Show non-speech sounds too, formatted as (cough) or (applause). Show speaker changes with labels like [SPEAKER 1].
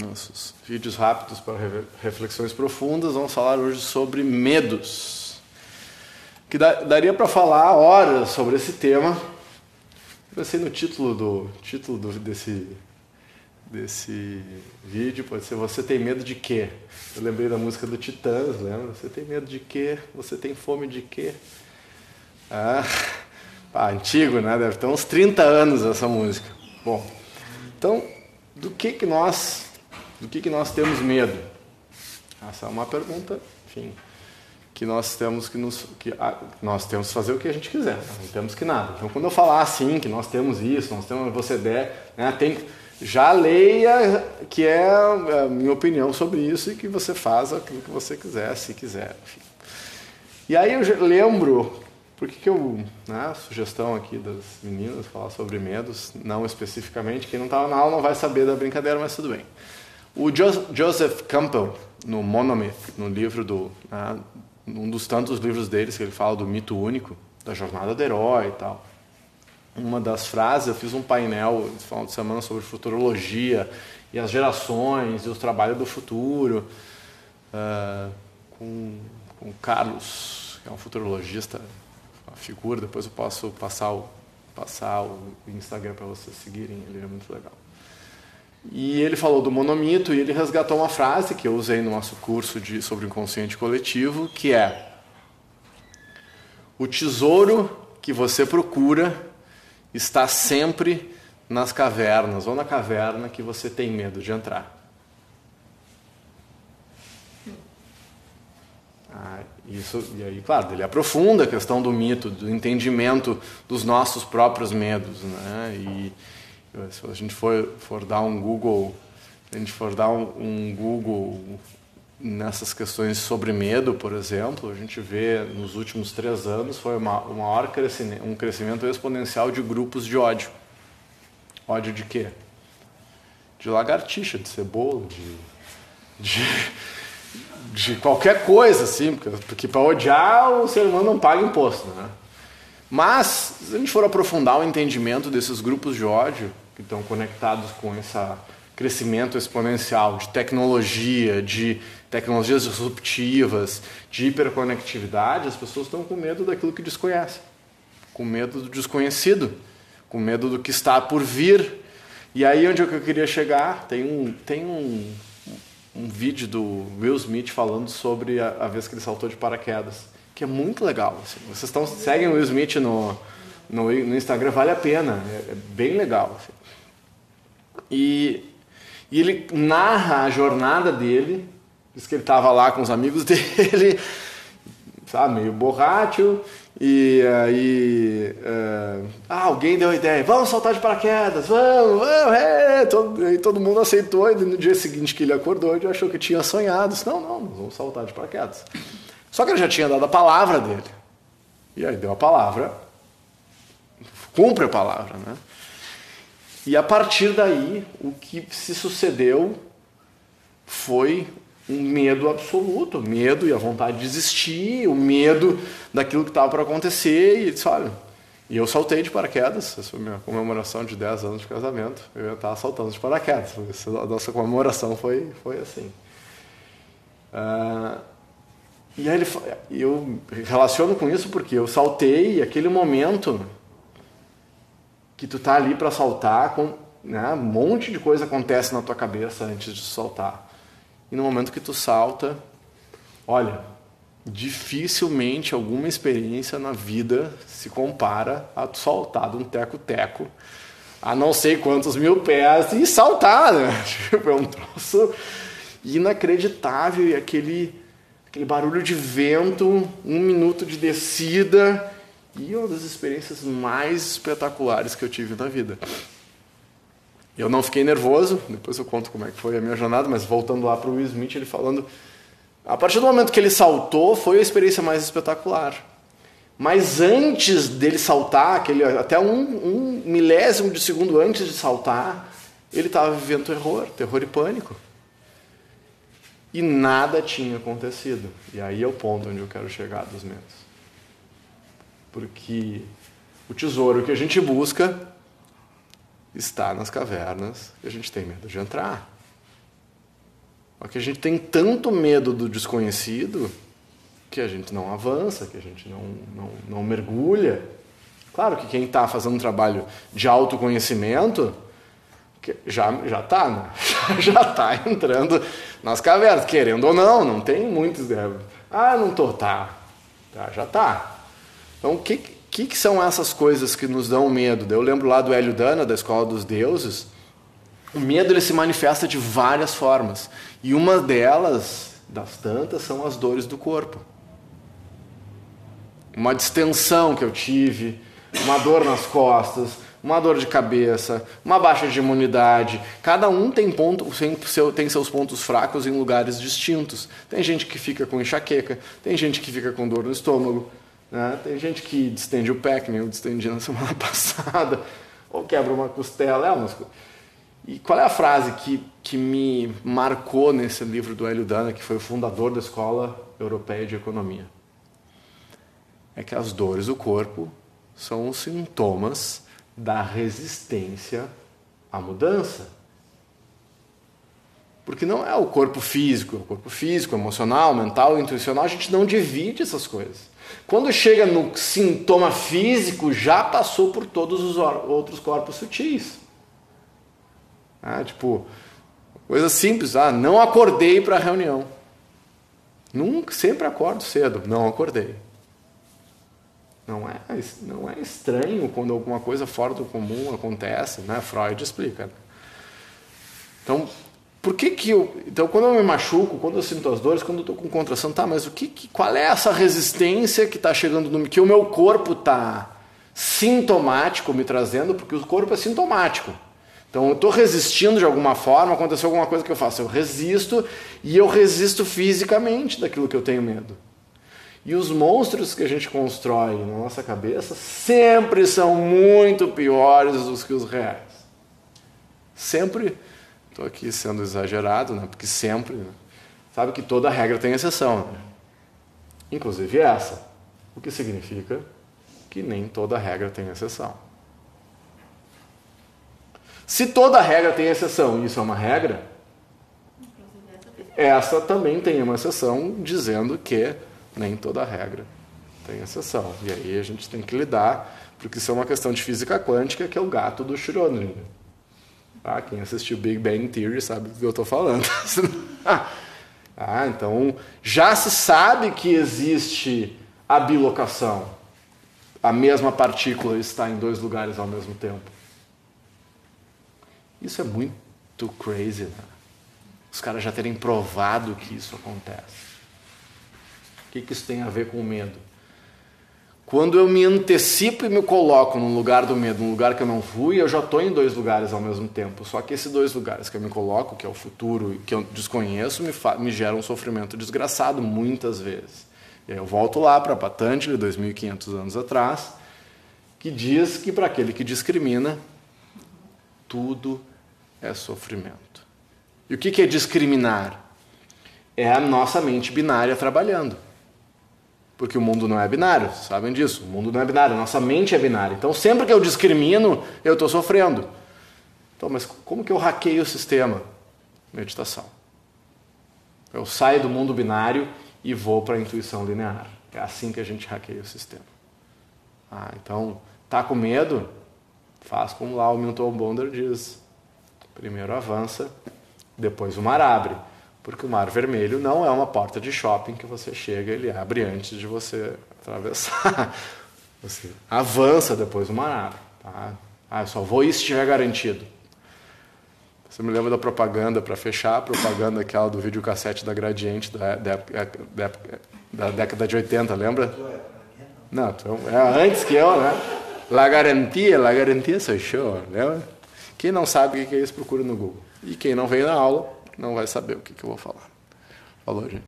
[SPEAKER 1] nossos vídeos rápidos para reflexões profundas, vamos falar hoje sobre medos. Que daria para falar horas sobre esse tema. Pensei no título do título do, desse desse vídeo pode ser você tem medo de quê? Eu lembrei da música do Titãs, lembra? Você tem medo de quê? Você tem fome de quê? Ah, pá, antigo, né? Deve ter uns 30 anos essa música. Bom, então, do que que nós do que, que nós temos medo? Essa é uma pergunta, enfim, que nós temos que nos que ah, nós temos que fazer o que a gente quiser, não temos que nada. Então, quando eu falar assim, que nós temos isso, nós temos você der, né, tem já leia que é a minha opinião sobre isso e que você faz aquilo que você quiser, se quiser. Enfim. E aí eu lembro, por que, eu, né, sugestão aqui das meninas, falar sobre medos, não especificamente, quem não estava na aula não vai saber da brincadeira, mas tudo bem. O Joseph Campbell, no Monomyth, no livro do, né, um dos tantos livros deles que ele fala do mito único, da jornada do herói e tal. Uma das frases, eu fiz um painel no final de semana sobre futurologia e as gerações e os trabalhos do futuro, uh, com, com o Carlos, que é um futurologista, uma figura, depois eu posso passar o, passar o Instagram para vocês seguirem, ele é muito legal. E ele falou do monomito e ele resgatou uma frase que eu usei no nosso curso de, sobre o inconsciente coletivo, que é: O tesouro que você procura está sempre nas cavernas ou na caverna que você tem medo de entrar. Ah, isso, e aí, claro, ele aprofunda a questão do mito, do entendimento dos nossos próprios medos. Né? E, se a gente for, for dar um Google, a gente for dar um, um Google nessas questões sobre medo, por exemplo, a gente vê nos últimos três anos foi uma, um maior crescimento, um crescimento exponencial de grupos de ódio. Ódio de quê? De lagartixa, de cebola, de, de, de qualquer coisa, assim, porque, porque para odiar o ser humano não paga imposto, né? Mas, se a gente for aprofundar o entendimento desses grupos de ódio, que estão conectados com esse crescimento exponencial de tecnologia, de tecnologias disruptivas, de hiperconectividade, as pessoas estão com medo daquilo que desconhecem, com medo do desconhecido, com medo do que está por vir. E aí onde é que eu queria chegar? Tem um, tem um, um vídeo do Will Smith falando sobre a, a vez que ele saltou de paraquedas que é muito legal. Assim. Vocês estão, seguem o Will Smith no, no, no Instagram, vale a pena, é, é bem legal. Assim. E, e ele narra a jornada dele, diz que ele estava lá com os amigos (laughs) dele, sabe, meio borracho, e aí uh, ah, alguém deu a ideia, vamos saltar de paraquedas, vamos, vamos, é, todo, e todo mundo aceitou, e no dia seguinte que ele acordou, ele achou que tinha sonhado, disse, não, não, vamos saltar de paraquedas. Só que ele já tinha dado a palavra dele. E aí deu a palavra, cumpre a palavra, né? E a partir daí, o que se sucedeu foi um medo absoluto, medo e a vontade de desistir, o medo daquilo que estava para acontecer, e disse, olha, e eu saltei de paraquedas, essa foi a minha comemoração de 10 anos de casamento, eu estava saltando de paraquedas, a nossa comemoração foi, foi assim. Uh, e aí ele, eu relaciono com isso porque eu saltei e aquele momento que tu tá ali para saltar, com, né, um monte de coisa acontece na tua cabeça antes de saltar. E no momento que tu salta, olha, dificilmente alguma experiência na vida se compara a tu saltar de um teco-teco a não sei quantos mil pés e saltar, né? (laughs) Tipo, é um troço inacreditável e aquele aquele barulho de vento, um minuto de descida e uma das experiências mais espetaculares que eu tive na vida. Eu não fiquei nervoso, depois eu conto como é que foi a minha jornada, mas voltando lá para o Will Smith, ele falando, a partir do momento que ele saltou, foi a experiência mais espetacular. Mas antes dele saltar, aquele, até um, um milésimo de segundo antes de saltar, ele estava vivendo terror, terror e pânico e nada tinha acontecido. E aí é o ponto onde eu quero chegar dos medos. Porque o tesouro que a gente busca está nas cavernas e a gente tem medo de entrar. Só que a gente tem tanto medo do desconhecido que a gente não avança, que a gente não, não, não mergulha. Claro que quem está fazendo um trabalho de autoconhecimento já já está, né? (laughs) já está entrando nas cavernas, querendo ou não, não tem muitos. Né? Ah, não tô, tá, tá já está. Então, o que, que, que são essas coisas que nos dão medo? Eu lembro lá do Hélio Dana, da Escola dos Deuses. O medo ele se manifesta de várias formas e uma delas, das tantas, são as dores do corpo. Uma distensão que eu tive, uma dor nas costas, uma dor de cabeça, uma baixa de imunidade. Cada um tem, ponto, tem seus pontos fracos em lugares distintos. Tem gente que fica com enxaqueca, tem gente que fica com dor no estômago, né? tem gente que distende o pé, que nem eu distendi na (laughs) semana passada, ou quebra uma costela. É uma... E qual é a frase que, que me marcou nesse livro do Hélio Dana, que foi o fundador da Escola Europeia de Economia? É que as dores do corpo são os sintomas da resistência à mudança. Porque não é o corpo físico, o corpo físico, emocional, mental, intuicional, a gente não divide essas coisas. Quando chega no sintoma físico, já passou por todos os outros corpos sutis. Ah, tipo, coisa simples, ah, não acordei para a reunião. Nunca, sempre acordo cedo, não acordei. Não é, não é estranho quando alguma coisa fora do comum acontece, né? Freud explica. Então, por que que eu, então quando eu me machuco, quando eu sinto as dores, quando eu estou com contração, tá, mas o que, que qual é essa resistência que está chegando no que o meu corpo está sintomático me trazendo, porque o corpo é sintomático. Então eu estou resistindo de alguma forma, aconteceu alguma coisa que eu faço, eu resisto e eu resisto fisicamente daquilo que eu tenho medo. E os monstros que a gente constrói na nossa cabeça sempre são muito piores do que os reais. Sempre, estou aqui sendo exagerado, né? porque sempre, né? sabe que toda regra tem exceção, né? inclusive essa. O que significa que nem toda regra tem exceção. Se toda regra tem exceção e isso é uma regra, essa também tem uma exceção dizendo que nem toda regra tem exceção. E aí a gente tem que lidar, porque isso é uma questão de física quântica, que é o gato do Schrödinger. Ah, quem assistiu Big Bang Theory sabe do que eu estou falando. (laughs) ah, então já se sabe que existe a bilocação. A mesma partícula está em dois lugares ao mesmo tempo. Isso é muito crazy, né? Os caras já terem provado que isso acontece. O que, que isso tem a ver com o medo? Quando eu me antecipo e me coloco no lugar do medo, num lugar que eu não fui, eu já estou em dois lugares ao mesmo tempo. Só que esses dois lugares que eu me coloco, que é o futuro e que eu desconheço, me, me geram um sofrimento desgraçado muitas vezes. E aí eu volto lá para Patanjali, 2.500 anos atrás, que diz que para aquele que discrimina, tudo é sofrimento. E o que é discriminar? É a nossa mente binária trabalhando. Porque o mundo não é binário, sabem disso. O mundo não é binário, nossa mente é binária. Então, sempre que eu discrimino, eu estou sofrendo. Então, mas como que eu hackeio o sistema? Meditação. Eu saio do mundo binário e vou para a intuição linear. É assim que a gente hackeia o sistema. Ah, então, tá com medo? Faz como lá o Milton Bonder diz. Primeiro avança, depois o mar abre. Porque o Mar Vermelho não é uma porta de shopping que você chega e ele abre antes de você atravessar. (laughs) Você avança depois do mar. Tá? Ah, eu só vou isso estiver garantido. Você me lembra da propaganda, para fechar, a propaganda aquela do videocassete da Gradiente da, da, da, da década de 80, lembra? Não, então, é antes que eu, né? La garantia, la garantia sou show, lembra? Quem não sabe o que é isso, procura no Google. E quem não veio na aula, não vai saber o que, que eu vou falar. Falou, gente.